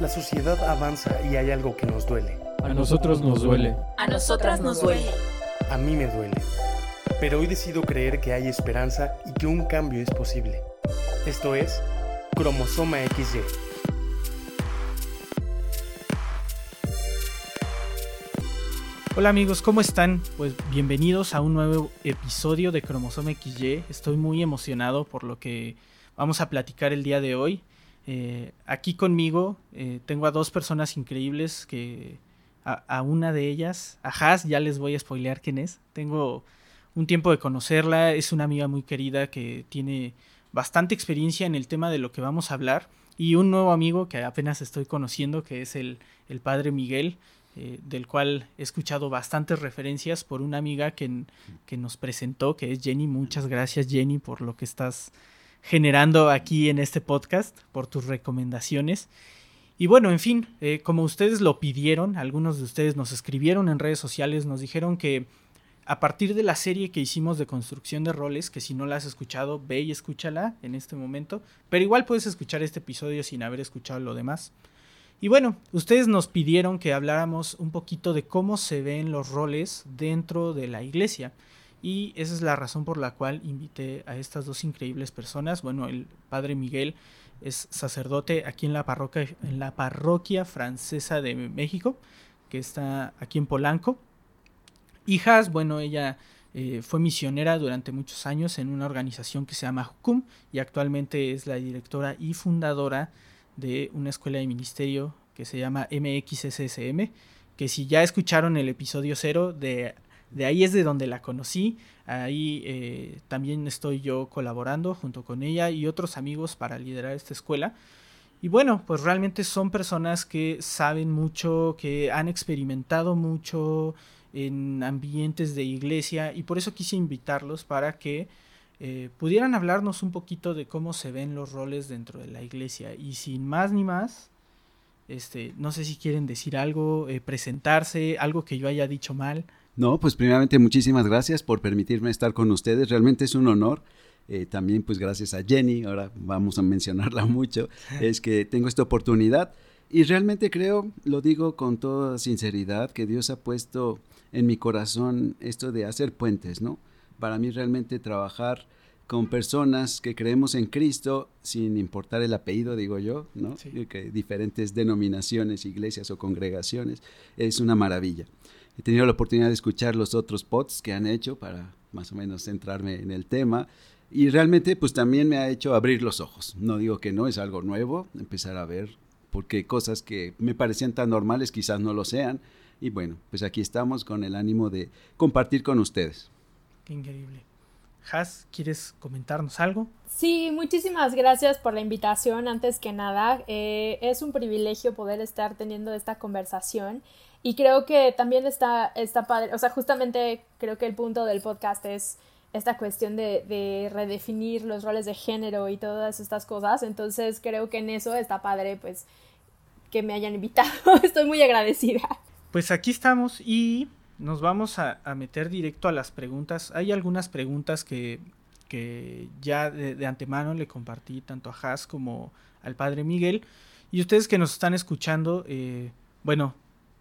La sociedad avanza y hay algo que nos duele. A nosotros nos duele. A nosotras nos duele. A mí me duele. Pero hoy decido creer que hay esperanza y que un cambio es posible. Esto es Cromosoma XY. Hola amigos, ¿cómo están? Pues bienvenidos a un nuevo episodio de Cromosoma XY. Estoy muy emocionado por lo que vamos a platicar el día de hoy. Eh, aquí conmigo eh, tengo a dos personas increíbles que a, una de ellas, a Has, ya les voy a spoilear quién es. Tengo un tiempo de conocerla, es una amiga muy querida que tiene bastante experiencia en el tema de lo que vamos a hablar. Y un nuevo amigo que apenas estoy conociendo, que es el, el padre Miguel, eh, del cual he escuchado bastantes referencias por una amiga que, que, nos presentó, que es Jenny. Muchas gracias Jenny por lo que estás generando aquí en este podcast, por tus recomendaciones. Y bueno, en fin, eh, como ustedes lo pidieron, algunos de ustedes nos escribieron en redes sociales, nos dijeron que a partir de la serie que hicimos de construcción de roles, que si no la has escuchado, ve y escúchala en este momento, pero igual puedes escuchar este episodio sin haber escuchado lo demás. Y bueno, ustedes nos pidieron que habláramos un poquito de cómo se ven los roles dentro de la iglesia. Y esa es la razón por la cual invité a estas dos increíbles personas. Bueno, el padre Miguel es sacerdote aquí en la parroquia, en la parroquia francesa de México, que está aquí en Polanco. Hijas, bueno, ella eh, fue misionera durante muchos años en una organización que se llama Jucum y actualmente es la directora y fundadora de una escuela de ministerio que se llama MXSSM, que si ya escucharon el episodio cero de de ahí es de donde la conocí. Ahí eh, también estoy yo colaborando junto con ella y otros amigos para liderar esta escuela. Y bueno, pues realmente son personas que saben mucho, que han experimentado mucho en ambientes de iglesia y por eso quise invitarlos para que eh, pudieran hablarnos un poquito de cómo se ven los roles dentro de la iglesia. Y sin más ni más, este, no sé si quieren decir algo, eh, presentarse, algo que yo haya dicho mal. No, pues primeramente muchísimas gracias por permitirme estar con ustedes. Realmente es un honor. Eh, también pues gracias a Jenny, ahora vamos a mencionarla mucho, es que tengo esta oportunidad y realmente creo, lo digo con toda sinceridad, que Dios ha puesto en mi corazón esto de hacer puentes, ¿no? Para mí realmente trabajar con personas que creemos en Cristo, sin importar el apellido, digo yo, ¿no? Que diferentes denominaciones, iglesias o congregaciones, es una maravilla. He tenido la oportunidad de escuchar los otros pods que han hecho para más o menos centrarme en el tema y realmente pues también me ha hecho abrir los ojos. No digo que no, es algo nuevo, empezar a ver porque cosas que me parecían tan normales quizás no lo sean. Y bueno, pues aquí estamos con el ánimo de compartir con ustedes. Qué increíble. Has, ¿quieres comentarnos algo? Sí, muchísimas gracias por la invitación. Antes que nada, eh, es un privilegio poder estar teniendo esta conversación y creo que también está, está padre, o sea, justamente creo que el punto del podcast es esta cuestión de, de, redefinir los roles de género y todas estas cosas. Entonces creo que en eso está padre, pues, que me hayan invitado. Estoy muy agradecida. Pues aquí estamos y nos vamos a, meter directo a las preguntas. Hay algunas preguntas que, que ya de, antemano le compartí tanto a Haas como al padre Miguel. Y ustedes que nos están escuchando, eh, bueno,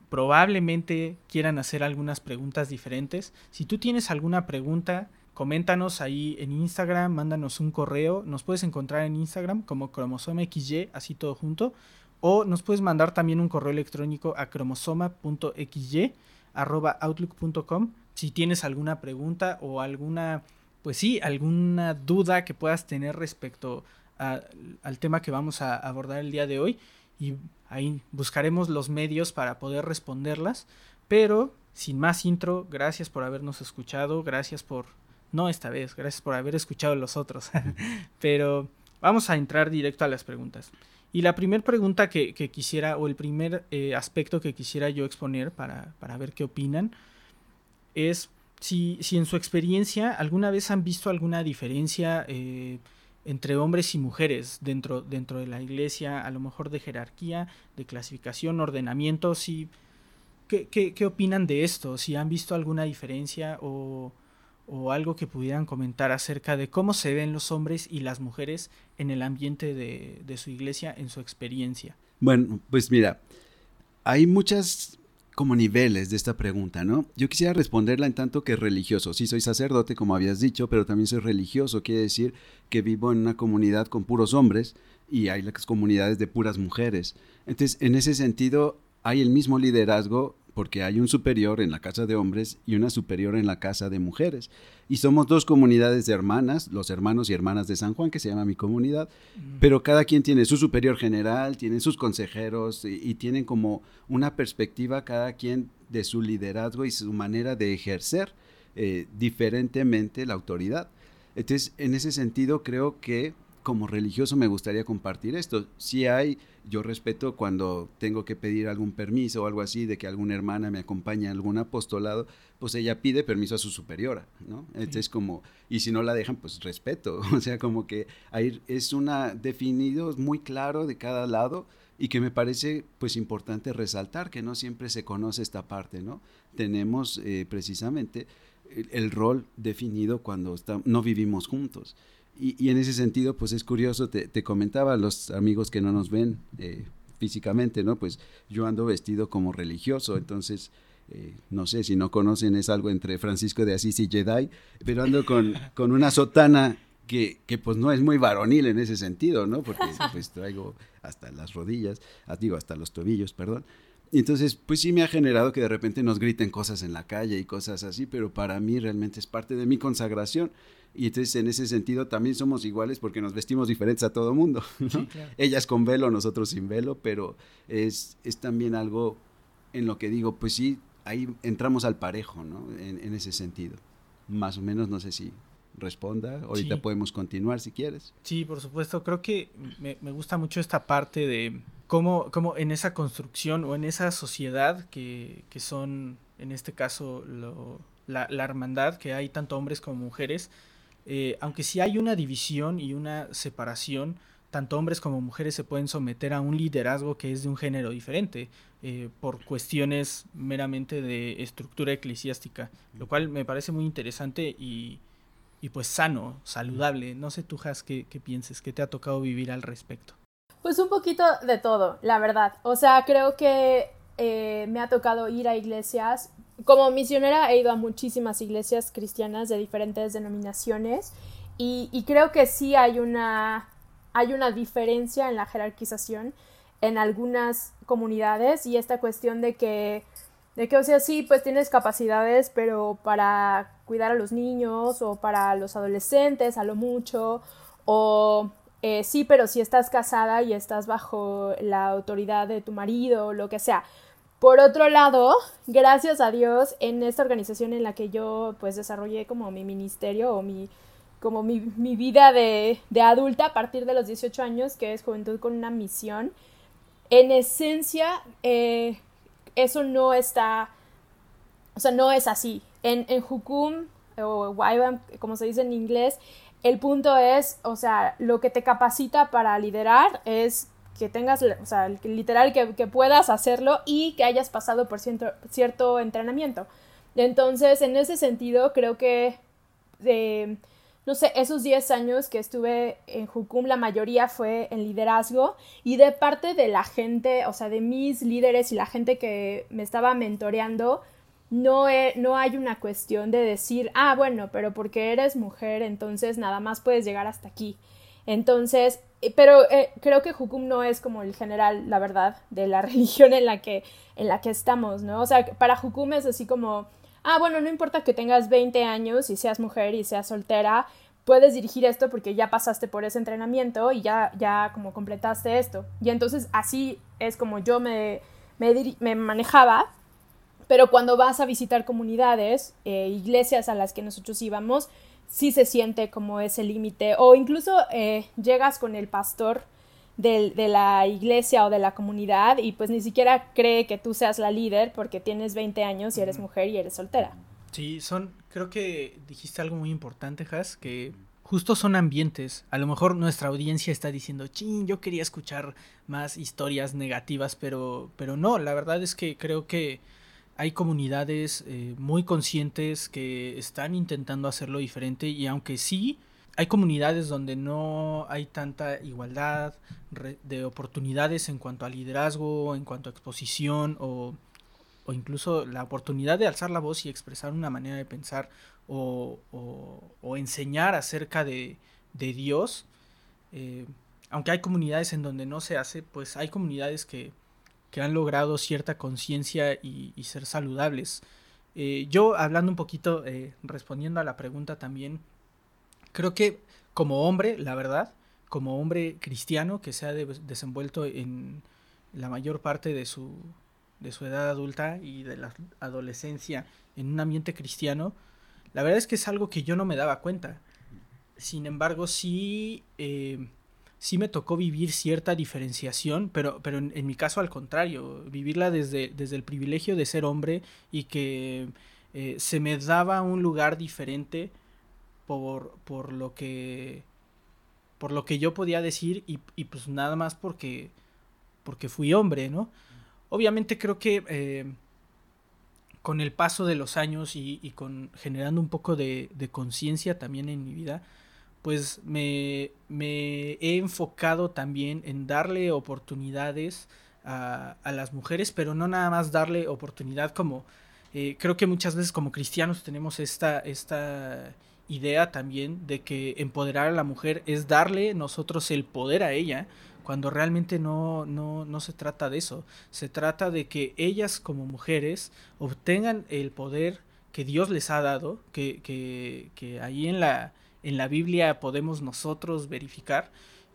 probablemente quieran hacer algunas preguntas diferentes. Si tú tienes alguna pregunta, coméntanos ahí en Instagram, mándanos un correo. Nos puedes encontrar en Instagram como cromosoma.xy, así todo junto. O nos puedes mandar también un correo electrónico a cromosoma.xy.outlook.com si tienes alguna pregunta o alguna, pues sí, alguna duda que puedas tener respecto al tema que vamos a abordar el día de hoy y ahí buscaremos los medios para poder responderlas. Pero sin más intro, gracias por habernos escuchado, gracias por, no esta vez, gracias por haber escuchado los otros. Pero vamos a entrar directo a las preguntas. Y la primera pregunta que, quisiera, o el primer eh, aspecto que quisiera yo exponer para, para ver qué opinan, es si, si, en su experiencia alguna vez han visto alguna diferencia eh, entre hombres y mujeres dentro, dentro de la iglesia, a lo mejor de jerarquía, de clasificación, ordenamiento, si, ¿qué, qué, opinan de esto? Si han visto alguna diferencia o, o, algo que pudieran comentar acerca de cómo se ven los hombres y las mujeres en el ambiente de, de su iglesia, en su experiencia. Bueno, pues mira, hay muchas como niveles de esta pregunta, ¿no? Yo quisiera responderla en tanto que religioso. Sí, soy sacerdote, como habías dicho, pero también soy religioso. Quiere decir que vivo en una comunidad con puros hombres y hay las comunidades de puras mujeres. Entonces, en ese sentido, hay el mismo liderazgo porque hay un superior en la casa de hombres y una superior en la casa de mujeres. Y somos dos comunidades de hermanas, los hermanos y hermanas de San Juan, que se llama mi comunidad, pero cada quien tiene su superior general, tiene sus consejeros y, tienen como una perspectiva cada quien de su liderazgo y su manera de ejercer eh, diferentemente la autoridad. Entonces, en ese sentido, creo que como religioso me gustaría compartir esto. Si hay, yo respeto cuando tengo que pedir algún permiso o algo así, de que alguna hermana me acompañe a algún apostolado, pues ella pide permiso a su superiora, ¿no? Entonces como, y si no la dejan, pues respeto. O sea, como que ahí es una definido muy claro de cada lado y que me parece pues importante resaltar que no siempre se conoce esta parte, ¿no? Tenemos eh, precisamente el, rol definido cuando no vivimos juntos. Y, en ese sentido, pues es curioso, te, comentaba los amigos que no nos ven eh, físicamente, ¿no? Pues yo ando vestido como religioso, entonces, eh, no sé, si no conocen, es algo entre Francisco de Asís y Jedi, pero ando con, con una sotana que, que, pues no es muy varonil en ese sentido, ¿no? Porque pues traigo hasta las rodillas, ah, digo, hasta los tobillos, perdón. Y entonces, pues sí me ha generado que de repente nos griten cosas en la calle y cosas así, pero para mí realmente es parte de mi consagración. Y entonces en ese sentido también somos iguales porque nos vestimos diferentes a todo mundo. Ellas con velo, nosotros sin velo, pero es, es también algo en lo que digo, pues sí, ahí entramos al parejo, ¿no? En, ese sentido. Más o menos, no sé si responda. Ahorita podemos continuar si quieres. Sí, por supuesto. Creo que me, me gusta mucho esta parte de cómo, cómo, en esa construcción o en esa sociedad que, que son, en este caso, lo, la, la, hermandad, que hay tanto hombres como mujeres, eh, aunque sí hay una división y una separación, tanto hombres como mujeres se pueden someter a un liderazgo que es de un género diferente, eh, por cuestiones meramente de estructura eclesiástica, lo cual me parece muy interesante y, y pues sano, saludable. No sé tú, Has, qué, pienses, qué te ha tocado vivir al respecto. Pues un poquito de todo, la verdad. O sea, creo que eh, me ha tocado ir a iglesias. Como misionera he ido a muchísimas iglesias cristianas de diferentes denominaciones y, creo que sí hay una, hay una diferencia en la jerarquización en algunas comunidades y esta cuestión de que, de que, o sea, sí, pues tienes capacidades, pero para cuidar a los niños o para los adolescentes a lo mucho, o eh, sí, pero si estás casada y estás bajo la autoridad de tu marido o lo que sea, por otro lado, gracias a Dios, en esta organización en la que yo pues desarrollé como mi ministerio o mi como mi, vida de, adulta a partir de los 18 años, que es Juventud con una misión, en esencia eh, eso no está, o sea, no es así. En, en Hukum o Waibam, como se dice en inglés, el punto es, o sea, lo que te capacita para liderar es que tengas, o sea, literal que, puedas hacerlo y que hayas pasado por cierto, entrenamiento. Entonces, en ese sentido, creo que, eh, no sé, esos 10 años que estuve en Jukum, la mayoría fue en liderazgo y de parte de la gente, o sea, de mis líderes y la gente que me estaba mentoreando, no, no hay una cuestión de decir, ah, bueno, pero porque eres mujer, entonces nada más puedes llegar hasta aquí. Entonces, pero eh, creo que Hukum no es como el general, la verdad, de la religión en la que, en la que estamos, ¿no? O sea, para Hukum es así como, ah, bueno, no importa que tengas 20 años y seas mujer y seas soltera, puedes dirigir esto porque ya pasaste por ese entrenamiento y ya, ya como completaste esto. Y entonces así es como yo me, me, me manejaba, pero cuando vas a visitar comunidades, eh, iglesias a las que nosotros íbamos, sí se siente como ese límite o incluso eh, llegas con el pastor de, de, la iglesia o de la comunidad y pues ni siquiera cree que tú seas la líder porque tienes 20 años y eres mujer y eres soltera. Sí, son, creo que dijiste algo muy importante, Has, que justo son ambientes. A lo mejor nuestra audiencia está diciendo, ching, yo quería escuchar más historias negativas, pero, pero no, la verdad es que creo que hay comunidades eh, muy conscientes que están intentando hacerlo diferente y aunque sí hay comunidades donde no hay tanta igualdad de oportunidades en cuanto a liderazgo, en cuanto a exposición o, o, incluso la oportunidad de alzar la voz y expresar una manera de pensar o, o, enseñar acerca de, de Dios. Eh, aunque hay comunidades en donde no se hace, pues hay comunidades que, que han logrado cierta conciencia y, ser saludables. Eh, yo hablando un poquito, eh, respondiendo a la pregunta también, creo que como hombre, la verdad, como hombre cristiano que se ha desenvuelto en la mayor parte de su, de su edad adulta y de la adolescencia en un ambiente cristiano, la verdad es que es algo que yo no me daba cuenta. Sin embargo, sí, eh, sí me tocó vivir cierta diferenciación, pero, pero en, mi caso al contrario, vivirla desde, desde el privilegio de ser hombre y que eh, se me daba un lugar diferente por, por lo que por lo que yo podía decir y, y, pues nada más porque porque fui hombre, ¿no? Obviamente creo que eh, con el paso de los años y, y con generando un poco de, de conciencia también en mi vida, pues me, me, he enfocado también en darle oportunidades a, a, las mujeres, pero no nada más darle oportunidad como eh, creo que muchas veces como cristianos tenemos esta, esta idea también de que empoderar a la mujer es darle nosotros el poder a ella, cuando realmente no, no, no se trata de eso. Se trata de que ellas como mujeres obtengan el poder que Dios les ha dado, que, que, que ahí en la, en la Biblia podemos nosotros verificar,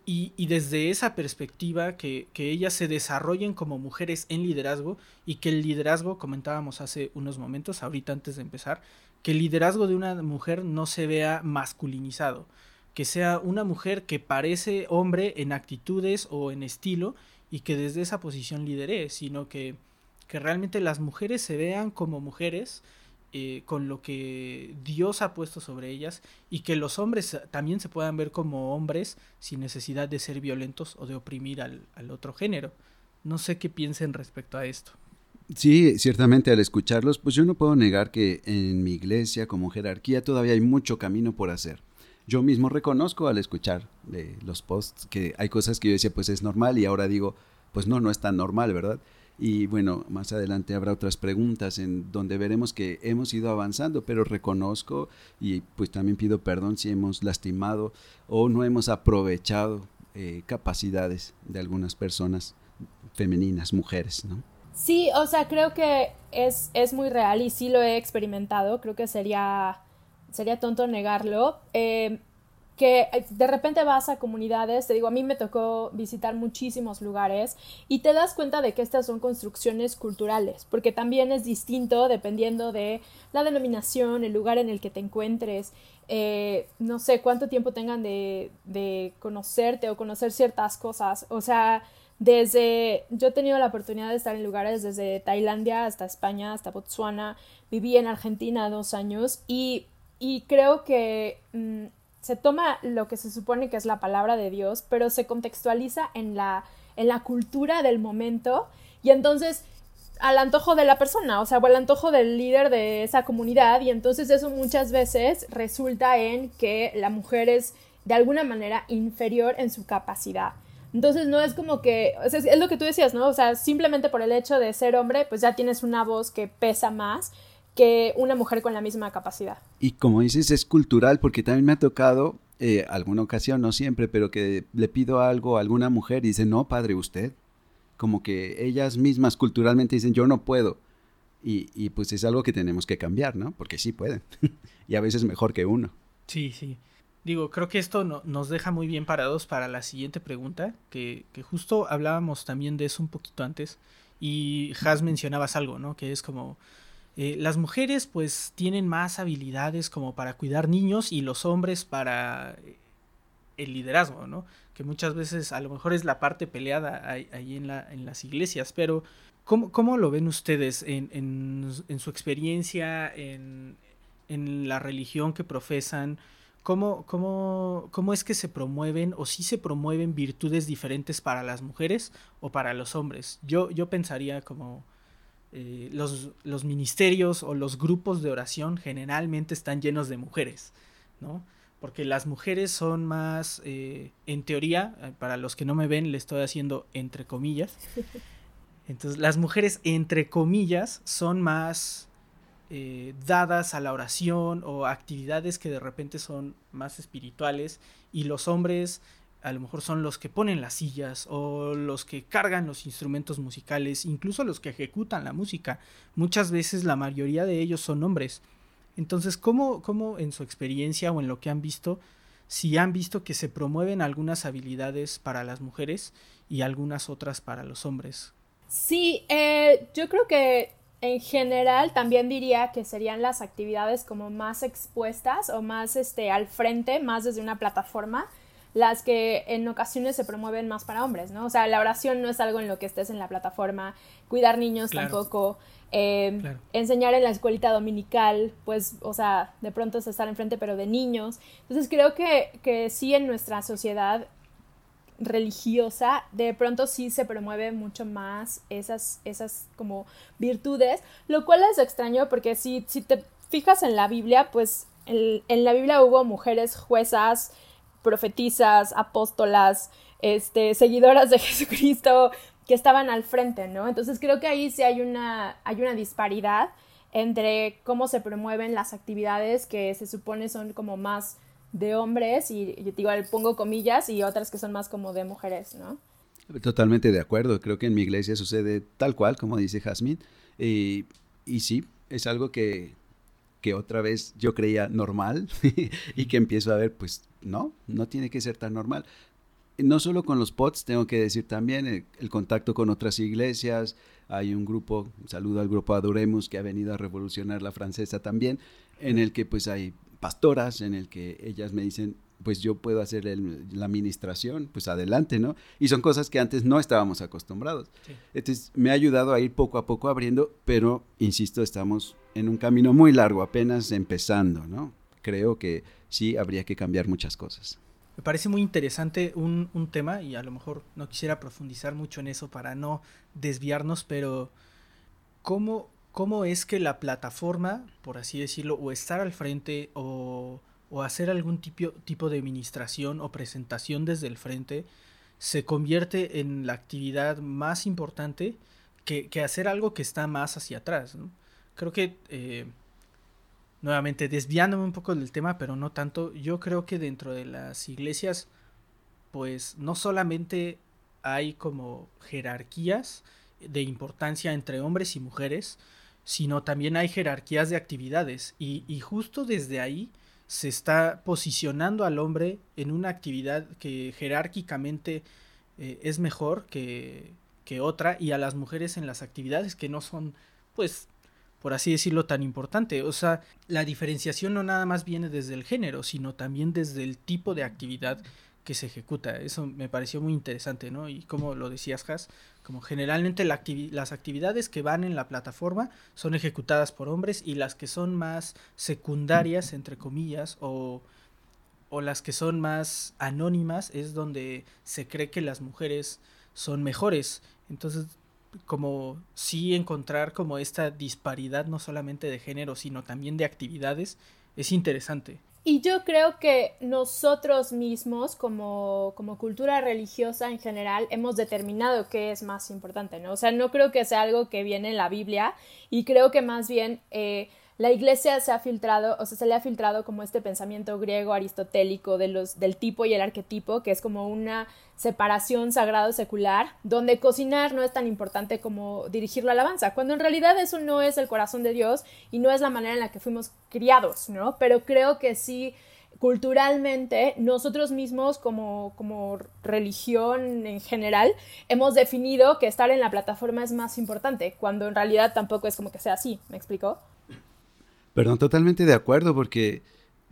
y, y, desde esa perspectiva que, que, ellas se desarrollen como mujeres en liderazgo y que el liderazgo, comentábamos hace unos momentos, ahorita antes de empezar, que el liderazgo de una mujer no se vea masculinizado, que sea una mujer que parece hombre en actitudes o en estilo y que desde esa posición lidere, sino que, que realmente las mujeres se vean como mujeres eh, con lo que Dios ha puesto sobre ellas y que los hombres también se puedan ver como hombres sin necesidad de ser violentos o de oprimir al, al otro género. No sé qué piensen respecto a esto. Sí, ciertamente al escucharlos, pues yo no puedo negar que en mi iglesia como jerarquía todavía hay mucho camino por hacer. Yo mismo reconozco al escuchar de los posts que hay cosas que yo decía pues es normal y ahora digo pues no, no es tan normal, ¿verdad? Y bueno, más adelante habrá otras preguntas en donde veremos que hemos ido avanzando, pero reconozco y pues también pido perdón si hemos lastimado o no hemos aprovechado eh, capacidades de algunas personas femeninas, mujeres, ¿no? Sí, o sea, creo que es, es muy real y sí lo he experimentado. Creo que sería, sería tonto negarlo. Eh, que de repente vas a comunidades, te digo, a mí me tocó visitar muchísimos lugares y te das cuenta de que estas son construcciones culturales, porque también es distinto dependiendo de la denominación, el lugar en el que te encuentres, eh, no sé cuánto tiempo tengan de, de conocerte o conocer ciertas cosas, o sea, desde, yo he tenido la oportunidad de estar en lugares desde Tailandia hasta España, hasta Botswana, viví en Argentina dos años y, y creo que mm, se toma lo que se supone que es la palabra de Dios, pero se contextualiza en la, en la cultura del momento y entonces al antojo de la persona, o sea, o al antojo del líder de esa comunidad y entonces eso muchas veces resulta en que la mujer es de alguna manera inferior en su capacidad. Entonces no es como que, o es lo que tú decías, ¿no? O sea, simplemente por el hecho de ser hombre, pues ya tienes una voz que pesa más que una mujer con la misma capacidad. Y como dices, es cultural, porque también me ha tocado eh, alguna ocasión, no siempre, pero que le pido algo a alguna mujer y dice, no, padre, usted. Como que ellas mismas culturalmente dicen, yo no puedo. Y, y pues es algo que tenemos que cambiar, ¿no? Porque sí pueden. y a veces mejor que uno. Sí, sí. Digo, creo que esto no, nos deja muy bien parados para la siguiente pregunta, que, que, justo hablábamos también de eso un poquito antes, y Has mencionabas algo, ¿no? Que es como, eh, las mujeres pues tienen más habilidades como para cuidar niños y los hombres para eh, el liderazgo, ¿no? Que muchas veces a lo mejor es la parte peleada ahí, en, la, en las iglesias, pero ¿cómo, cómo lo ven ustedes en, en, en su experiencia, en, en la religión que profesan? ¿Cómo, cómo, ¿Cómo es que se promueven o si se promueven virtudes diferentes para las mujeres o para los hombres? Yo, yo pensaría como eh, los, los ministerios o los grupos de oración generalmente están llenos de mujeres, ¿no? porque las mujeres son más, eh, en teoría, eh, para los que no me ven, le estoy haciendo entre comillas. Entonces, las mujeres, entre comillas, son más eh, dadas a la oración o actividades que de repente son más espirituales y los hombres a lo mejor son los que ponen las sillas o los que cargan los instrumentos musicales, incluso los que ejecutan la música. Muchas veces la mayoría de ellos son hombres. Entonces, ¿cómo, ¿cómo, en su experiencia o en lo que han visto, si han visto que se promueven algunas habilidades para las mujeres y algunas otras para los hombres? Sí, eh, yo creo que en general también diría que serían las actividades como más expuestas o más este, al frente, más desde una plataforma las que en ocasiones se promueven más para hombres, ¿no? O sea, la oración no es algo en lo que estés en la plataforma, cuidar niños tampoco, eh, enseñar en la escuelita dominical, pues, o sea, de pronto es estar enfrente, pero de niños. Entonces creo que, que sí en nuestra sociedad religiosa, de pronto sí se promueve mucho más esas, esas como virtudes, lo cual es extraño porque si, si te fijas en la Biblia, pues en la Biblia hubo mujeres juezas, profetizas, apóstolas, este, seguidoras de Jesucristo que estaban al frente, ¿no? Entonces creo que ahí sí hay una, hay una disparidad entre cómo se promueven las actividades que se supone son como más de hombres y yo digo, pongo comillas y otras que son más como de mujeres, ¿no? Totalmente de acuerdo, creo que en mi iglesia sucede tal cual, como dice Jazmín, y, y sí, es algo que, que otra vez yo creía normal y que empiezo a ver, pues no, no tiene que ser tan normal. No solo con los POTS, tengo que decir también el, contacto con otras iglesias. Hay un grupo, saludo al grupo Adoremos, que ha venido a revolucionar la francesa también, en el que pues hay pastoras, en el que ellas me dicen, pues yo puedo hacer la administración, pues adelante, ¿no? Y son cosas que antes no estábamos acostumbrados. Entonces me ha ayudado a ir poco a poco abriendo, pero, insisto, estamos en un camino muy largo, apenas empezando, ¿no? Creo que sí habría que cambiar muchas cosas. Me parece muy interesante un, un tema y a lo mejor no quisiera profundizar mucho en eso para no desviarnos, pero ¿cómo, cómo es que la plataforma, por así decirlo, o estar al frente o o hacer algún tipo, tipo de administración o presentación desde el frente se convierte en la actividad más importante que, hacer algo que está más hacia atrás. Creo que, eh, nuevamente, desviándome un poco del tema, pero no tanto, yo creo que dentro de las iglesias, pues no solamente hay como jerarquías de importancia entre hombres y mujeres, sino también hay jerarquías de actividades. Y, y justo desde ahí se está posicionando al hombre en una actividad que jerárquicamente eh, es mejor que, que otra y a las mujeres en las actividades que no son, pues, por así decirlo, tan importante. O sea, la diferenciación no nada más viene desde el género, sino también desde el tipo de actividad que se ejecuta. Eso me pareció muy interesante, ¿no? Y como lo decías, Has, como generalmente las actividades que van en la plataforma son ejecutadas por hombres y las que son más secundarias, entre comillas, o, o las que son más anónimas es donde se cree que las mujeres son mejores. Entonces, como sí encontrar como esta disparidad no solamente de género, sino también de actividades, es interesante. Y yo creo que nosotros mismos, como, como, cultura religiosa en general, hemos determinado qué es más importante, ¿no? O sea, no creo que sea algo que viene en la Biblia y creo que más bien eh, la iglesia se ha filtrado, o sea, se le ha filtrado como este pensamiento griego aristotélico de los, del tipo y el arquetipo, que es como una separación sagrado-secular, donde cocinar no es tan importante como dirigir la alabanza, cuando en realidad eso no es el corazón de Dios y no es la manera en la que fuimos criados, ¿no? Pero creo que sí culturalmente nosotros mismos como, como religión en general hemos definido que estar en la plataforma es más importante, cuando en realidad tampoco es como que sea así, ¿me explico? Perdón, totalmente de acuerdo, porque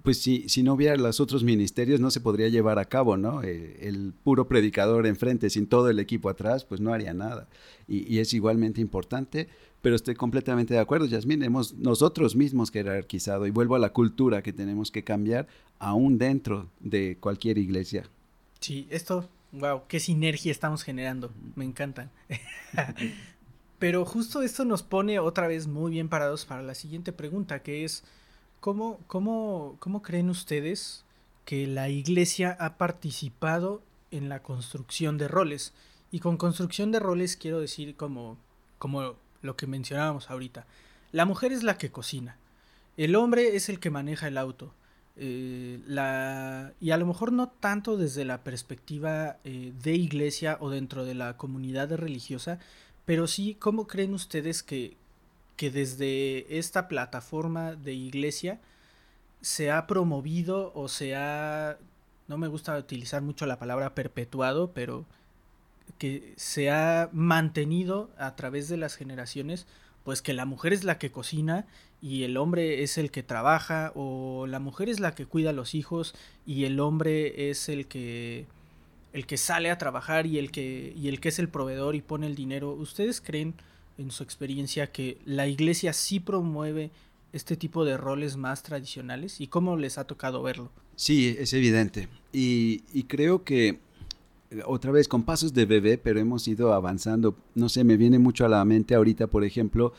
pues si, si no hubiera los otros ministerios no se podría llevar a cabo, ¿no? Eh, el puro predicador enfrente sin todo el equipo atrás, pues no haría nada. Y, es igualmente importante, pero estoy completamente de acuerdo, Yasmín, hemos nosotros mismos jerarquizado y vuelvo a la cultura que tenemos que cambiar aún dentro de cualquier iglesia. Sí, esto, wow, qué sinergia estamos generando, me encantan. Pero justo esto nos pone otra vez muy bien parados para la siguiente pregunta, que es, ¿cómo, cómo, cómo creen ustedes que la iglesia ha participado en la construcción de roles. Y con construcción de roles quiero decir como, como lo que mencionábamos ahorita. La mujer es la que cocina. El hombre es el que maneja el auto. Eh, la, y a lo mejor no tanto desde la perspectiva eh, de iglesia o dentro de la comunidad religiosa, pero sí, ¿cómo creen ustedes que, que desde esta plataforma de iglesia se ha promovido o se ha, no me gusta utilizar mucho la palabra perpetuado, pero que se ha mantenido a través de las generaciones, pues que la mujer es la que cocina y el hombre es el que trabaja, o la mujer es la que cuida a los hijos y el hombre es el que el que sale a trabajar y el que y el que es el proveedor y pone el dinero. ¿Ustedes creen en su experiencia que la iglesia sí promueve este tipo de roles más tradicionales y cómo les ha tocado verlo? Sí, es evidente. Y, y creo que otra vez con pasos de bebé, pero hemos ido avanzando. No sé, me viene mucho a la mente ahorita, por ejemplo,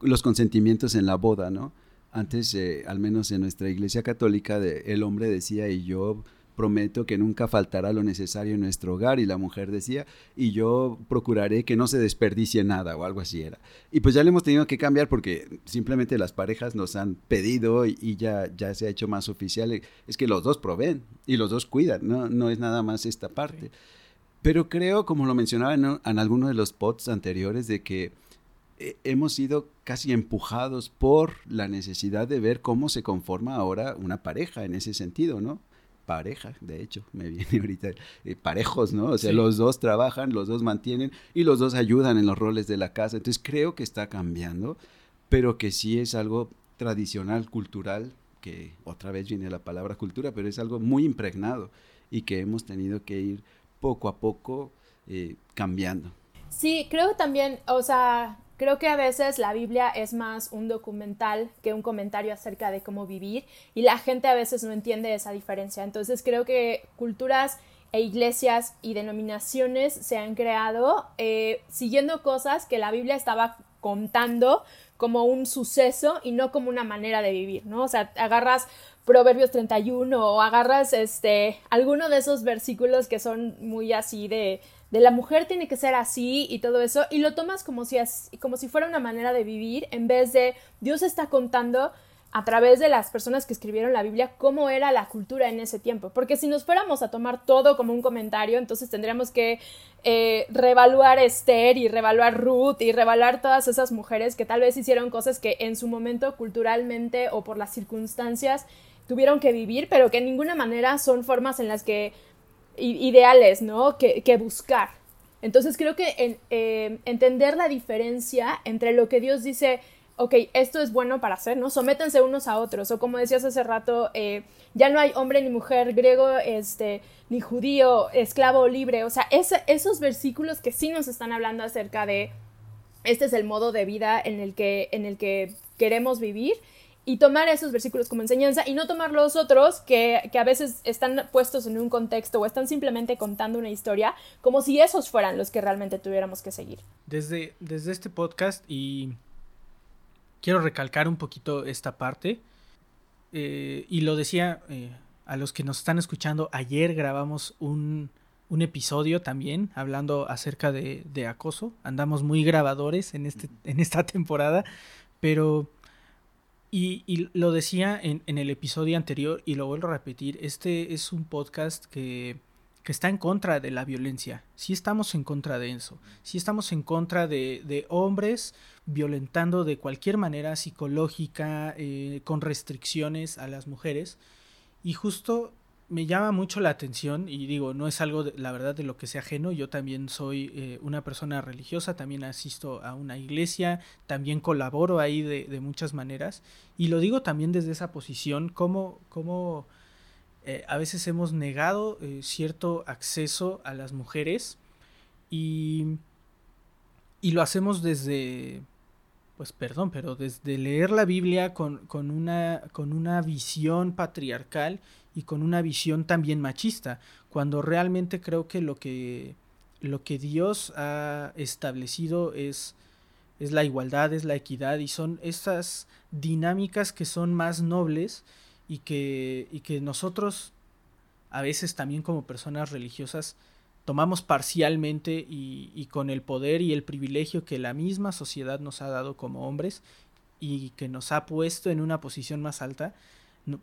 los consentimientos en la boda, ¿no? Antes, eh, al menos en nuestra iglesia católica, el hombre decía, y yo prometo que nunca faltará lo necesario en nuestro hogar y la mujer decía, y yo procuraré que no se desperdicie nada o algo así era. Y pues ya le hemos tenido que cambiar porque simplemente las parejas nos han pedido y, ya, ya se ha hecho más oficial, es que los dos proveen y los dos cuidan, no, no es nada más esta parte. Pero creo, como lo mencionaba en, en alguno de los pods anteriores, de que eh, hemos sido casi empujados por la necesidad de ver cómo se conforma ahora una pareja en ese sentido, ¿no? Pareja, de hecho, me viene ahorita, eh, parejos, ¿no? O sea, los dos trabajan, los dos mantienen y los dos ayudan en los roles de la casa. Entonces creo que está cambiando, pero que sí es algo tradicional, cultural, que otra vez viene la palabra cultura, pero es algo muy impregnado y que hemos tenido que ir poco a poco eh, cambiando. Sí, creo también, o sea, Creo que a veces la Biblia es más un documental que un comentario acerca de cómo vivir y la gente a veces no entiende esa diferencia. Entonces creo que culturas e iglesias y denominaciones se han creado eh, siguiendo cosas que la Biblia estaba contando como un suceso y no como una manera de vivir, ¿no? O sea, agarras Proverbios 31 o agarras este alguno de esos versículos que son muy así de de la mujer tiene que ser así y todo eso, y lo tomas como si, como si fuera una manera de vivir, en vez de Dios está contando a través de las personas que escribieron la Biblia cómo era la cultura en ese tiempo. Porque si nos fuéramos a tomar todo como un comentario, entonces tendríamos que eh, revaluar Esther y revaluar Ruth y revaluar todas esas mujeres que tal vez hicieron cosas que en su momento culturalmente o por las circunstancias tuvieron que vivir, pero que en ninguna manera son formas en las que ideales, ¿no? Que, buscar. Entonces creo que eh, entender la diferencia entre lo que Dios dice, ok, esto es bueno para hacer, ¿no? Sométanse unos a otros, o como decías hace rato, eh, ya no hay hombre ni mujer, griego, este, ni judío, esclavo o libre, o sea, esos versículos que sí nos están hablando acerca de este es el modo de vida en el que, en el que queremos vivir y tomar esos versículos como enseñanza y no tomar los otros que, a veces están puestos en un contexto o están simplemente contando una historia como si esos fueran los que realmente tuviéramos que seguir. Desde, desde este podcast y quiero recalcar un poquito esta parte eh, y lo decía eh, a los que nos están escuchando, ayer grabamos un, un episodio también hablando acerca de, de, acoso, andamos muy grabadores en, este, en esta temporada, pero y, lo decía en, el episodio anterior y lo vuelvo a repetir, este es un podcast que, está en contra de la violencia. Sí estamos en contra de eso. Sí estamos en contra de, hombres violentando de cualquier manera psicológica, eh, con restricciones a las mujeres. Y justo me llama mucho la atención y digo, no es algo, de, la verdad, de lo que sea ajeno. Yo también soy eh, una persona religiosa, también asisto a una iglesia, también colaboro ahí de, muchas maneras. Y lo digo también desde esa posición, como, como eh, a veces hemos negado eh, cierto acceso a las mujeres y, y lo hacemos desde, pues perdón, pero desde leer la Biblia con, con, una, con una visión patriarcal y con una visión también machista, cuando realmente creo que lo que, lo que Dios ha establecido es, es la igualdad, es la equidad y son estas dinámicas que son más nobles y que, y que nosotros a veces también como personas religiosas tomamos parcialmente y, con el poder y el privilegio que la misma sociedad nos ha dado como hombres y que nos ha puesto en una posición más alta,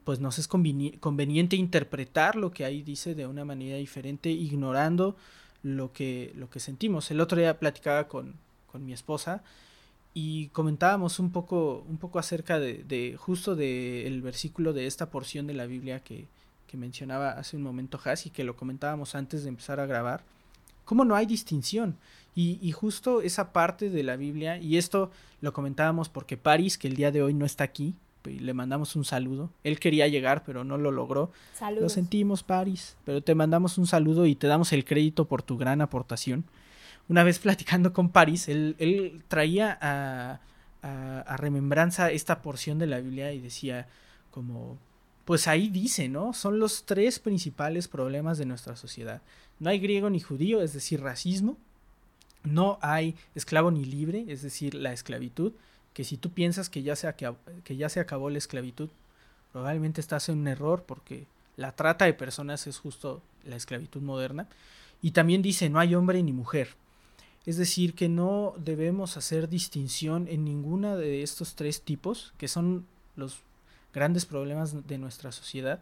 pues nos es conveniente interpretar lo que ahí dice de una manera diferente, ignorando lo que, lo que sentimos. El otro día platicaba con, con mi esposa y comentábamos un poco, un poco acerca de, de justo del versículo de esta porción de la Biblia que, que mencionaba hace un momento Has y que lo comentábamos antes de empezar a grabar, cómo no hay distinción. Y, y, justo esa parte de la Biblia, y esto lo comentábamos porque Paris, que el día de hoy no está aquí, le mandamos un saludo. Él quería llegar, pero no lo logró. Lo sentimos, Paris, pero te mandamos un saludo y te damos el crédito por tu gran aportación. Una vez platicando con Paris, él, él traía a, a, a remembranza esta porción de la Biblia y decía como pues ahí dice, ¿no? Son los tres principales problemas de nuestra sociedad. No hay griego ni judío, es decir, racismo. No hay esclavo ni libre, es decir, la esclavitud. Que si tú piensas que ya se, que ya se acabó la esclavitud, probablemente estás en un error porque la trata de personas es justo la esclavitud moderna. Y también dice, no hay hombre ni mujer. Es decir, que no debemos hacer distinción en ninguna de estos tres tipos, que son los grandes problemas de nuestra sociedad.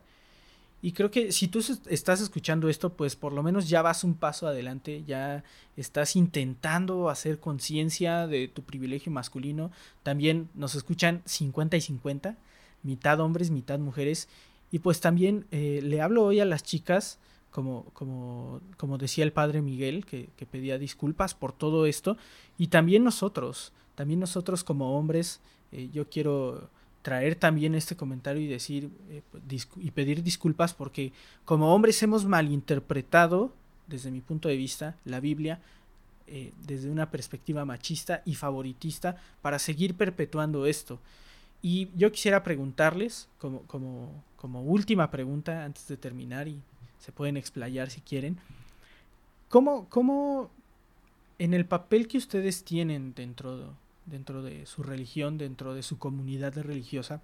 Y creo que si tú estás escuchando esto, pues por lo menos ya vas un paso adelante, ya estás intentando hacer conciencia de tu privilegio masculino. También nos escuchan 50 y 50, mitad hombres, mitad mujeres. Y pues también eh, le hablo hoy a las chicas, como, como, como decía el padre Miguel, que, pedía disculpas por todo esto. Y también nosotros, también nosotros como hombres, eh, yo quiero traer también este comentario y decir eh, y pedir disculpas porque como hombres hemos malinterpretado desde mi punto de vista la Biblia eh, desde una perspectiva machista y favoritista para seguir perpetuando esto. Y yo quisiera preguntarles, como, como, como última pregunta antes de terminar, y se pueden explayar si quieren, ¿cómo, cómo en el papel que ustedes tienen dentro de dentro de su religión, dentro de su comunidad religiosa,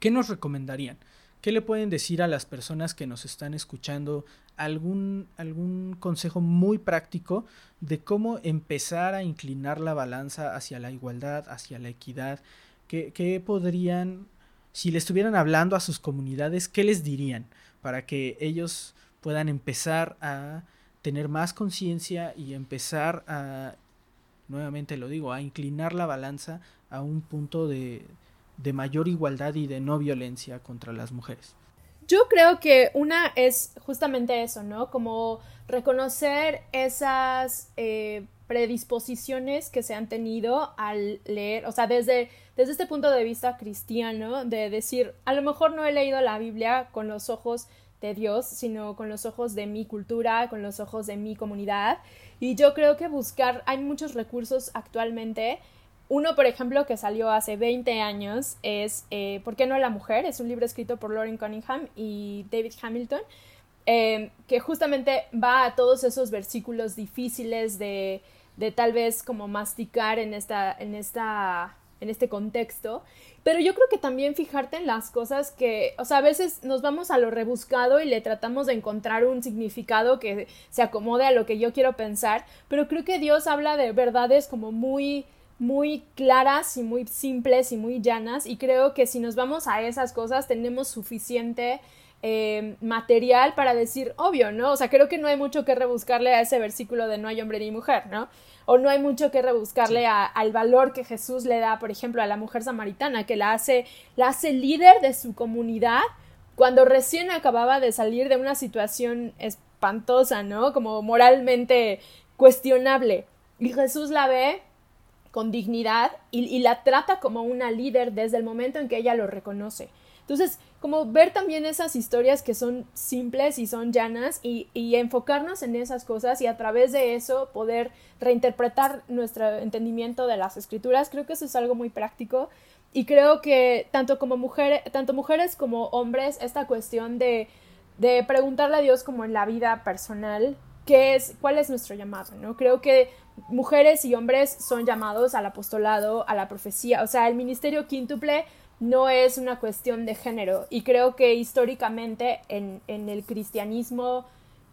¿qué nos recomendarían? ¿Qué le pueden decir a las personas que nos están escuchando? ¿Algún, algún consejo muy práctico de cómo empezar a inclinar la balanza hacia la igualdad, hacia la equidad? ¿Qué, qué podrían, si le estuvieran hablando a sus comunidades, qué les dirían para que ellos puedan empezar a tener más conciencia y empezar a nuevamente lo digo, a inclinar la balanza a un punto de, mayor igualdad y de no violencia contra las mujeres. Yo creo que una es justamente eso, ¿no? Como reconocer esas eh, predisposiciones que se han tenido al leer, o sea, desde, desde este punto de vista cristiano, de decir, a lo mejor no he leído la Biblia con los ojos de Dios, sino con los ojos de mi cultura, con los ojos de mi comunidad. Y yo creo que buscar, hay muchos recursos actualmente. Uno, por ejemplo, que salió hace 20 años es eh, ¿Por qué no la mujer? Es un libro escrito por Lauren Cunningham y David Hamilton, eh, que justamente va a todos esos versículos difíciles de, de tal vez como masticar en esta, en esta en este contexto, pero yo creo que también fijarte en las cosas que, o sea, a veces nos vamos a lo rebuscado y le tratamos de encontrar un significado que se acomode a lo que yo quiero pensar, pero creo que Dios habla de verdades como muy muy claras y muy simples y muy llanas. Y creo que si nos vamos a esas cosas tenemos suficiente eh, material para decir obvio, ¿no? O sea, creo que no hay mucho que rebuscarle a ese versículo de no hay hombre ni mujer, ¿no? o no hay mucho que rebuscarle al valor que Jesús le da, por ejemplo, a la mujer samaritana, que la hace, la hace líder de su comunidad cuando recién acababa de salir de una situación espantosa, ¿no? Como moralmente cuestionable. Y Jesús la ve con dignidad y, y, la trata como una líder desde el momento en que ella lo reconoce. Entonces, como ver también esas historias que son simples y son llanas y, enfocarnos en esas cosas y a través de eso poder reinterpretar nuestro entendimiento de las escrituras, creo que eso es algo muy práctico y creo que tanto como mujeres, tanto mujeres como hombres, esta cuestión de, de preguntarle a Dios como en la vida personal, qué es, cuál es nuestro llamado, ¿no? Creo que mujeres y hombres son llamados al apostolado, a la profecía, o sea, el ministerio quíntuple no es una cuestión de género. Y creo que históricamente en, en el cristianismo,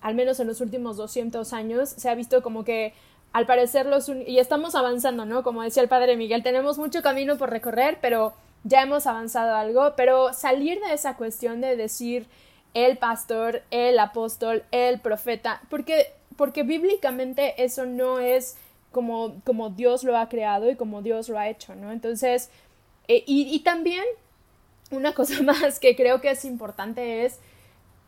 al menos en los últimos 200 años, se ha visto como que al parecer los... Y estamos avanzando, ¿no? Como decía el padre Miguel, tenemos mucho camino por recorrer, pero ya hemos avanzado algo. Pero salir de esa cuestión de decir el pastor, el apóstol, el profeta, porque, porque bíblicamente eso no es como, como Dios lo ha creado y como Dios lo ha hecho, ¿no? Entonces, eh, y, también una cosa más que creo que es importante es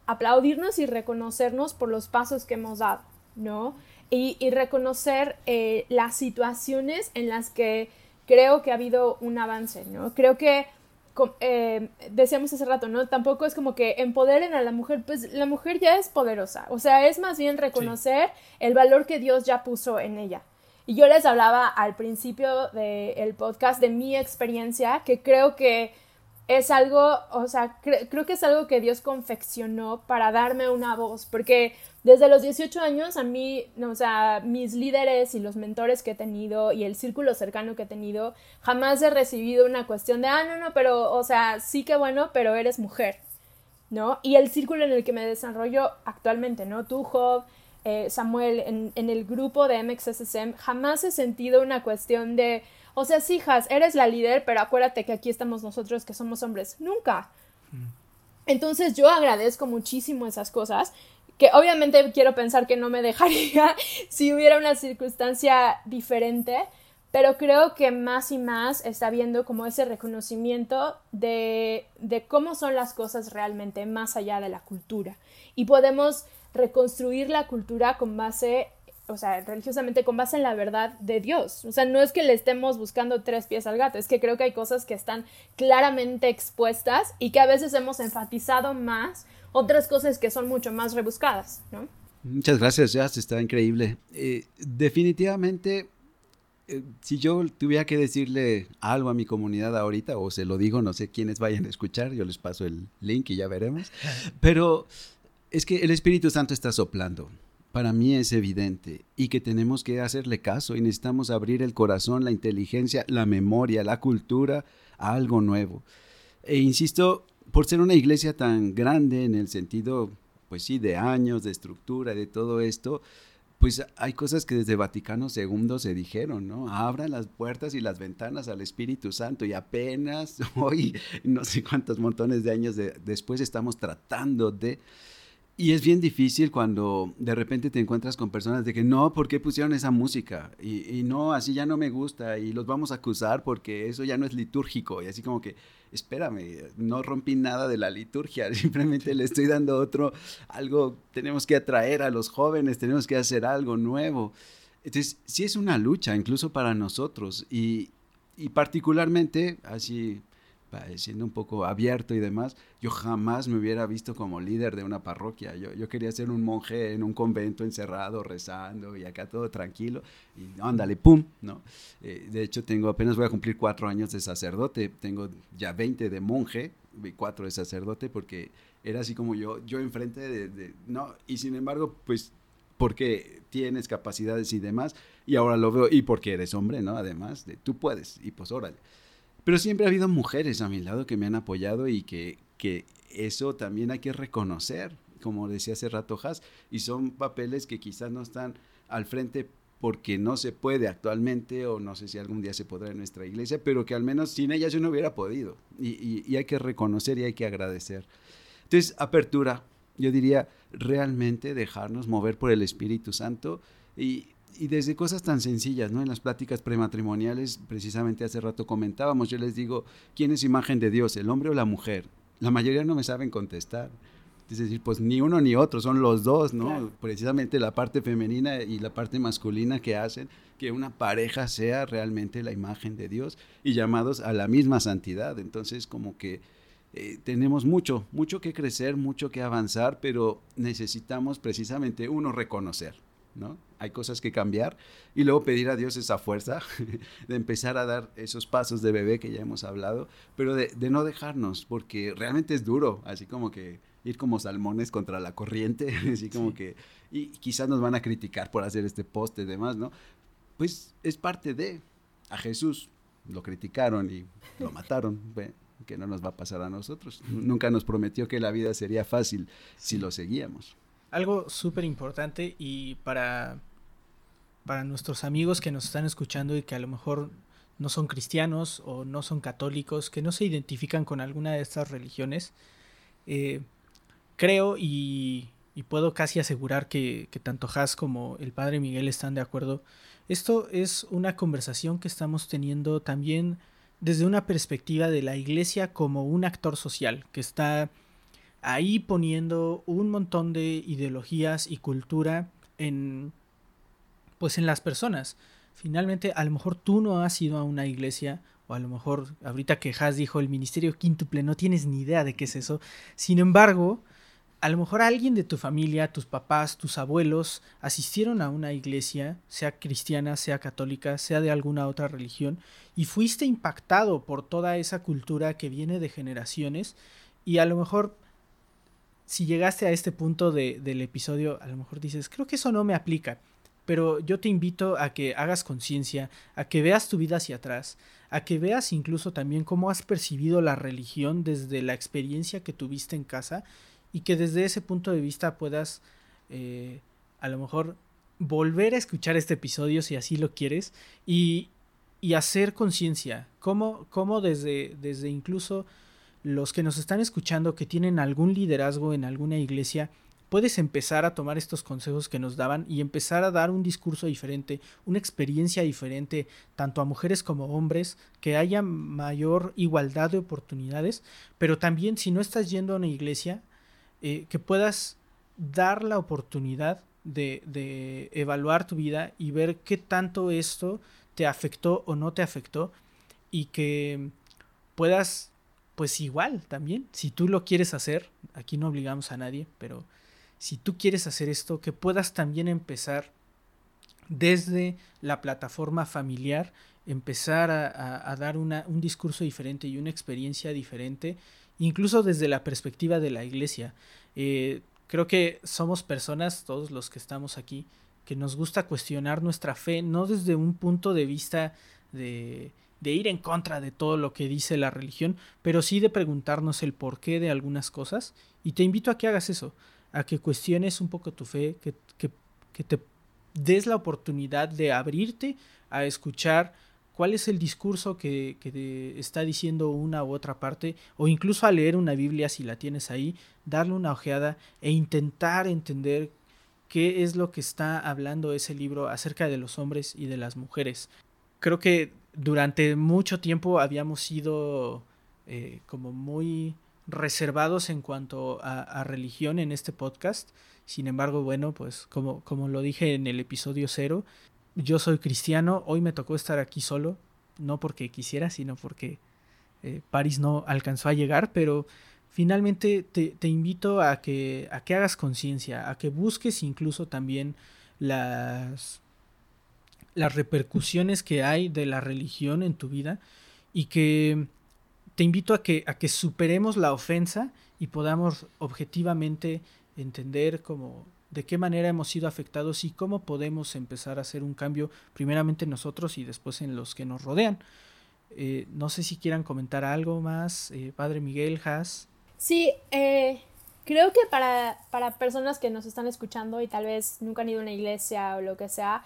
aplaudirnos y reconocernos por los pasos que hemos dado, ¿no? Y, reconocer eh, las situaciones en las que creo que ha habido un avance, ¿no? Creo que, eh, decíamos hace rato, ¿no? Tampoco es como que empoderen a la mujer, pues la mujer ya es poderosa, o sea, es más bien reconocer el valor que Dios ya puso en ella. Y yo les hablaba al principio del podcast de mi experiencia, que creo que es algo, o sea, creo que es algo que Dios confeccionó para darme una voz, porque desde los 18 años a mí, o sea, mis líderes y los mentores que he tenido y el círculo cercano que he tenido, jamás he recibido una cuestión de, ah, no, no, pero, o sea, sí que bueno, pero eres mujer, ¿no? Y el círculo en el que me desarrollo actualmente, ¿no? Tú, Job, eh, Samuel, en, el grupo de MXSSM, jamás he sentido una cuestión de, o sea, hijas, eres la líder, pero acuérdate que aquí estamos nosotros que somos hombres. Nunca. Mm. Entonces yo agradezco muchísimo esas cosas, que obviamente quiero pensar que no me dejaría si hubiera una circunstancia diferente, pero creo que más y más está viendo como ese reconocimiento de, de cómo son las cosas realmente más allá de la cultura. Y podemos reconstruir la cultura con base, o sea, religiosamente con base en la verdad de Dios. O sea, no es que le estemos buscando tres pies al gato, es que creo que hay cosas que están claramente expuestas y que a veces hemos enfatizado más otras cosas que son mucho más rebuscadas, ¿no? Muchas gracias, Jazz, está increíble. Eh, definitivamente, eh, si yo tuviera que decirle algo a mi comunidad ahorita, o se lo digo, no sé quiénes vayan a escuchar, yo les paso el link y ya veremos, pero es que el Espíritu Santo está soplando. Para mí es evidente y que tenemos que hacerle caso y necesitamos abrir el corazón, la inteligencia, la memoria, la cultura a algo nuevo. E insisto, por ser una iglesia tan grande en el sentido, pues sí, de años, de estructura, de todo esto, pues hay cosas que desde Vaticano II se dijeron, ¿no? Abran las puertas y las ventanas al Espíritu Santo y apenas hoy, no sé cuántos montones de años después, estamos tratando de y es bien difícil cuando de repente te encuentras con personas de que no, ¿por qué pusieron esa música? Y, no, así ya no me gusta y los vamos a acusar porque eso ya no es litúrgico. Y así como que, espérame, no rompí nada de la liturgia, simplemente le estoy dando otro, algo, tenemos que atraer a los jóvenes, tenemos que hacer algo nuevo. Entonces, sí es una lucha, incluso para nosotros. Y, y particularmente, así siendo un poco abierto y demás, yo jamás me hubiera visto como líder de una parroquia. Yo, yo quería ser un monje en un convento encerrado, rezando y acá todo tranquilo. Y ándale, pum, ¿no? Eh, de hecho, tengo apenas voy a cumplir cuatro años de sacerdote. Tengo ya 20 de monje y cuatro de sacerdote porque era así como yo, yo enfrente de, no, y sin embargo, pues porque tienes capacidades y demás, y ahora lo veo, y porque eres hombre, ¿no? Además, de tú puedes, y pues órale. Pero siempre ha habido mujeres a mi lado que me han apoyado y que, que eso también hay que reconocer, como decía hace rato Has, y son papeles que quizás no están al frente porque no se puede actualmente o no sé si algún día se podrá en nuestra iglesia, pero que al menos sin ellas yo no hubiera podido y, y hay que reconocer y hay que agradecer. Entonces, apertura, yo diría realmente dejarnos mover por el Espíritu Santo y y desde cosas tan sencillas, ¿no? En las pláticas prematrimoniales, precisamente hace rato comentábamos, yo les digo, ¿quién es imagen de Dios, el hombre o la mujer? La mayoría no me saben contestar. Es decir, pues ni uno ni otro, son los dos, ¿no? Precisamente la parte femenina y la parte masculina que hacen que una pareja sea realmente la imagen de Dios y llamados a la misma santidad. Entonces, como que eh, tenemos mucho, mucho que crecer, mucho que avanzar, pero necesitamos precisamente uno reconocer, ¿no? hay cosas que cambiar y luego pedir a Dios esa fuerza de empezar a dar esos pasos de bebé que ya hemos hablado, pero de, no dejarnos, porque realmente es duro, así como que ir como salmones contra la corriente, así como que, y quizás nos van a criticar por hacer este poste y demás, ¿no? Pues es parte de, a Jesús lo criticaron y lo mataron, que no nos va a pasar a nosotros. Nunca nos prometió que la vida sería fácil si lo seguíamos. Algo súper importante y para, para nuestros amigos que nos están escuchando y que a lo mejor no son cristianos o no son católicos, que no se identifican con alguna de estas religiones, eh, creo y, puedo casi asegurar que, que tanto Haas como el padre Miguel están de acuerdo. Esto es una conversación que estamos teniendo también desde una perspectiva de la iglesia como un actor social que está ahí poniendo un montón de ideologías y cultura en pues en las personas. Finalmente, a lo mejor tú no has ido a una iglesia o a lo mejor ahorita que Has dijo el ministerio quíntuple, no tienes ni idea de qué es eso. Sin embargo, a lo mejor alguien de tu familia, tus papás, tus abuelos, asistieron a una iglesia, sea cristiana, sea católica, sea de alguna otra religión, y fuiste impactado por toda esa cultura que viene de generaciones, y a lo mejor si llegaste a este punto del episodio, a lo mejor dices, creo que eso no me aplica, pero yo te invito a que hagas conciencia, a que veas tu vida hacia atrás, a que veas incluso también cómo has percibido la religión desde la experiencia que tuviste en casa y que desde ese punto de vista puedas eh, a lo mejor volver a escuchar este episodio si así lo quieres y, y hacer conciencia, cómo, cómo desde, desde incluso los que nos están escuchando que tienen algún liderazgo en alguna iglesia, puedes empezar a tomar estos consejos que nos daban y empezar a dar un discurso diferente, una experiencia diferente, tanto a mujeres como a hombres, que haya mayor igualdad de oportunidades, pero también si no estás yendo a una iglesia, eh, que puedas dar la oportunidad de, de, evaluar tu vida y ver qué tanto esto te afectó o no te afectó y que puedas, pues igual también, si tú lo quieres hacer, aquí no obligamos a nadie, pero si tú quieres hacer esto, que puedas también empezar desde la plataforma familiar, empezar a, a dar una, un discurso diferente y una experiencia diferente incluso desde la perspectiva de la iglesia. Eh, creo que somos personas, todos los que estamos aquí, que nos gusta cuestionar nuestra fe, no desde un punto de vista de, de ir en contra de todo lo que dice la religión, pero sí de preguntarnos el porqué de algunas cosas. Y te invito a que hagas eso, a que cuestiones un poco tu fe, que, que, que te des la oportunidad de abrirte a escuchar cuál es el discurso que, está diciendo una u otra parte, o incluso a leer una Biblia si la tienes ahí, darle una ojeada e intentar entender qué es lo que está hablando ese libro acerca de los hombres y de las mujeres. Creo que durante mucho tiempo habíamos sido eh, como muy reservados en cuanto a, religión en este podcast. Sin embargo, bueno, pues como, como lo dije en el episodio cero, yo soy cristiano, hoy me tocó estar aquí solo, no porque quisiera, sino porque eh, París no alcanzó a llegar, pero finalmente te, te invito a que, a que hagas conciencia, a que busques incluso también las, las repercusiones que hay de la religión en tu vida y que te invito a que, a que superemos la ofensa y podamos objetivamente entender como de qué manera hemos sido afectados y cómo podemos empezar a hacer un cambio primeramente en nosotros y después en los que nos rodean. Eh, no sé si quieran comentar algo más, eh, Padre Miguel, Haas. Sí, eh, creo que para, para, personas que nos están escuchando y tal vez nunca han ido a una iglesia o lo que sea,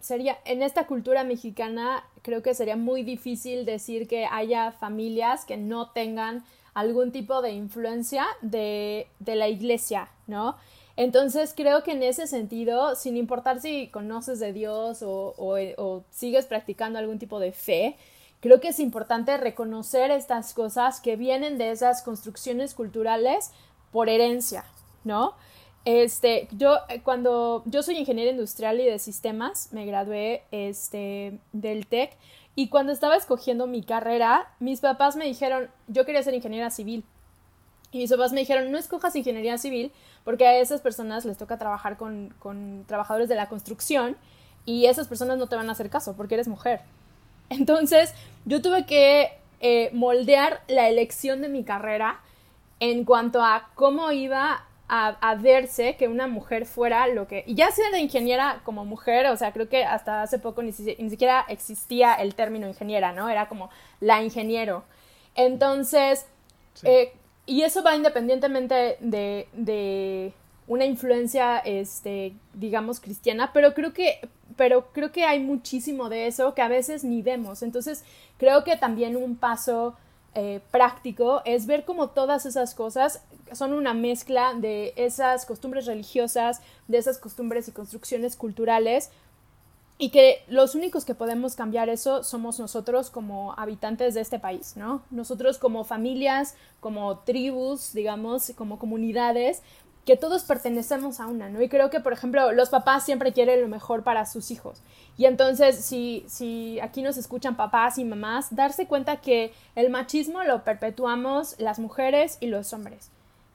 sería en esta cultura mexicana creo que sería muy difícil decir que haya familias que no tengan algún tipo de influencia de, de la iglesia, ¿no? Entonces creo que en ese sentido, sin importar si conoces de Dios o, o, sigues practicando algún tipo de fe, creo que es importante reconocer estas cosas que vienen de esas construcciones culturales por herencia, ¿no? Este, yo eh, cuando yo soy ingeniera industrial y de sistemas, me gradué este, del TEC y cuando estaba escogiendo mi carrera, mis papás me dijeron, yo quería ser ingeniera civil. Y mis papás me dijeron, no escojas ingeniería civil porque a esas personas les toca trabajar con, con trabajadores de la construcción y esas personas no te van a hacer caso porque eres mujer. Entonces yo tuve que eh, moldear la elección de mi carrera en cuanto a cómo iba a, a, verse que una mujer fuera lo que... Y ya sea de ingeniera como mujer, o sea, creo que hasta hace poco ni, ni siquiera existía el término ingeniera, ¿no? Era como la ingeniero. Entonces, eh, y eso va independientemente de, de una influencia, este, digamos, cristiana, pero creo que, pero creo que hay muchísimo de eso que a veces ni vemos. Entonces, creo que también un paso eh, práctico es ver cómo todas esas cosas son una mezcla de esas costumbres religiosas, de esas costumbres y construcciones culturales, y que los únicos que podemos cambiar eso somos nosotros como habitantes de este país, ¿no? Nosotros como familias, como tribus, digamos, como comunidades, que todos pertenecemos a una, ¿no? Y creo que, por ejemplo, los papás siempre quieren lo mejor para sus hijos. Y entonces, si, si aquí nos escuchan papás y mamás, darse cuenta que el machismo lo perpetuamos las mujeres y los hombres,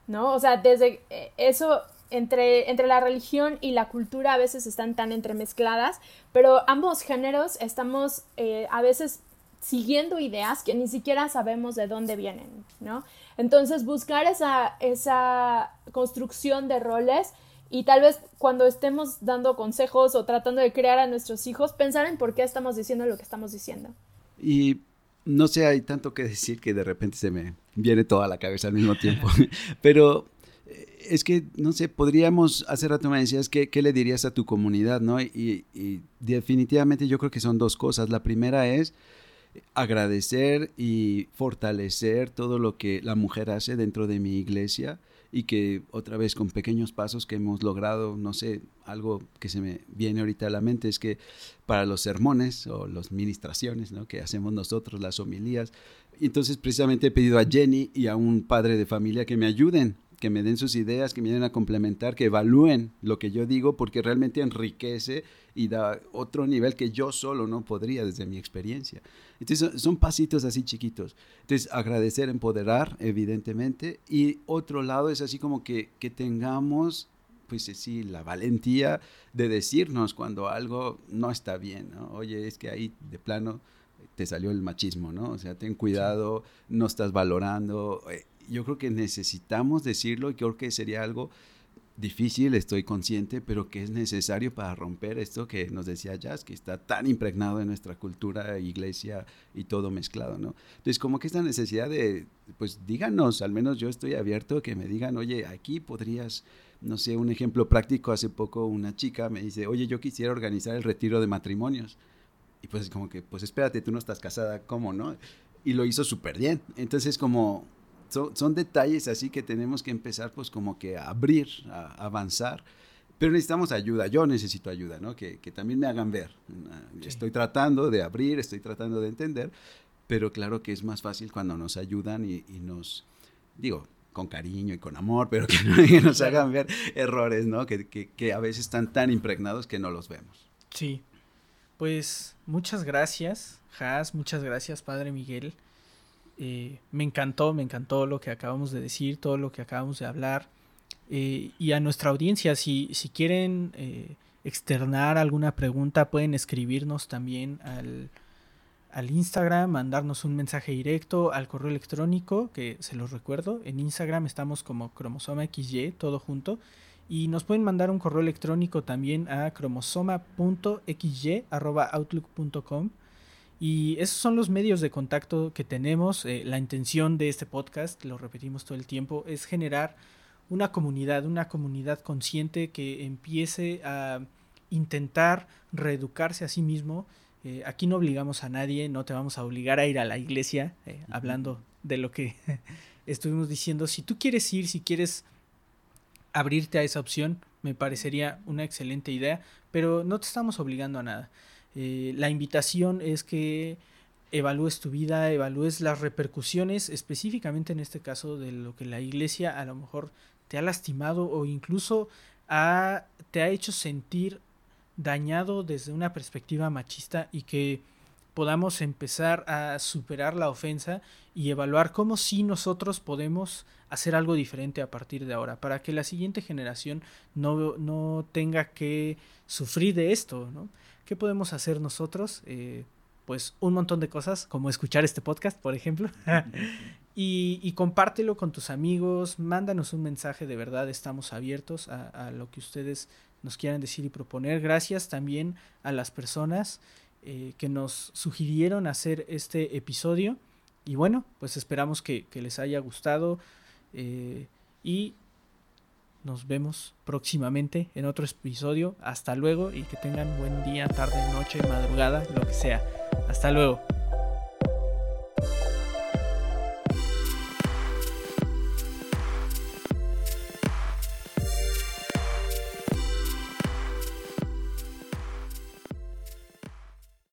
¿no? O sea, desde eh, eso, entre, entre la religión y la cultura a veces están tan entremezcladas, pero ambos géneros estamos eh, a veces siguiendo ideas que ni siquiera sabemos de dónde vienen, ¿no? Entonces, buscar esa, esa construcción de roles y tal vez cuando estemos dando consejos o tratando de crear a nuestros hijos, pensar en por qué estamos diciendo lo que estamos diciendo. Y no sé, hay tanto que decir que de repente se me viene toda la cabeza al mismo tiempo, pero eh, es que, no sé, podríamos, hace rato me decías, ¿qué, qué le dirías a tu comunidad? ¿no? y definitivamente yo creo que son dos cosas. La primera es agradecer y fortalecer todo lo que la mujer hace dentro de mi iglesia y que otra vez con pequeños pasos que hemos logrado, no sé, algo que se me viene ahorita a la mente es que para los sermones o las ministraciones ¿no? que hacemos nosotros, las homilías, entonces precisamente he pedido a Jenny y a un padre de familia que me ayuden que me den sus ideas, que me den a complementar, que evalúen lo que yo digo, porque realmente enriquece y da otro nivel que yo solo no podría desde mi experiencia. Entonces son pasitos así chiquitos. Entonces agradecer, empoderar, evidentemente. Y otro lado es así como que, que tengamos pues sí, la valentía de decirnos cuando algo no está bien, ¿no? Oye, es que ahí de plano te salió el machismo, ¿no? O sea, ten cuidado, no estás valorando. Yo creo que necesitamos decirlo y creo que sería algo difícil, estoy consciente, pero que es necesario para romper esto que nos decía Jazz, que está tan impregnado en nuestra cultura, iglesia y todo mezclado, ¿no? Entonces, como que esta necesidad de, pues díganos, al menos yo estoy abierto, que me digan, oye, aquí podrías, no sé, un ejemplo práctico, hace poco una chica me dice, oye, yo quisiera organizar el retiro de matrimonios. Y pues como que, pues espérate, tú no estás casada, ¿cómo, no? Y lo hizo súper bien. Entonces, como son, detalles así que tenemos que empezar pues como que a abrir, a, avanzar. Pero necesitamos ayuda, yo necesito ayuda, ¿no? Que, también me hagan ver. Estoy tratando de abrir, estoy tratando de entender, pero claro que es más fácil cuando nos ayudan y, nos, digo, con cariño y con amor, pero que, nos hagan ver errores, ¿no? Que, que, a veces están tan impregnados que no los vemos. Sí. Pues muchas gracias, Has, muchas gracias, Padre Miguel. Eh, me encantó, me encantó lo que acabamos de decir, todo lo que acabamos de hablar. Eh, y a nuestra audiencia, si, si quieren eh, externar alguna pregunta, pueden escribirnos también al, al, Instagram, mandarnos un mensaje directo al correo electrónico, que se los recuerdo. En Instagram estamos como cromosoma XY, todo junto. Y nos pueden mandar un correo electrónico también a cromosoma.xy.outlook.com. Y esos son los medios de contacto que tenemos. Eh, la intención de este podcast, lo repetimos todo el tiempo, es generar una comunidad, una comunidad consciente que empiece a intentar reeducarse a sí mismo. Eh, aquí no obligamos a nadie, no te vamos a obligar a ir a la iglesia, eh, hablando de lo que estuvimos diciendo. Si tú quieres ir, si quieres abrirte a esa opción, me parecería una excelente idea, pero no te estamos obligando a nada. Eh, la invitación es que evalúes tu vida, evalúes las repercusiones, específicamente en este caso de lo que la iglesia a lo mejor te ha lastimado o incluso te ha hecho sentir dañado desde una perspectiva machista y que podamos empezar a superar la ofensa y evaluar cómo si nosotros podemos hacer algo diferente a partir de ahora para que la siguiente generación no, no tenga que sufrir de esto, ¿no? ¿Qué podemos hacer nosotros? Eh, pues un montón de cosas, como escuchar este podcast, por ejemplo. y, compártelo con tus amigos, mándanos un mensaje, de verdad estamos abiertos a, lo que ustedes nos quieran decir y proponer. Gracias también a las personas eh, que nos sugirieron hacer este episodio. y bueno, pues esperamos que, les haya gustado eh, y nos vemos próximamente en otro episodio. Hasta luego y que tengan buen día, tarde, noche, madrugada, lo que sea. Hasta luego.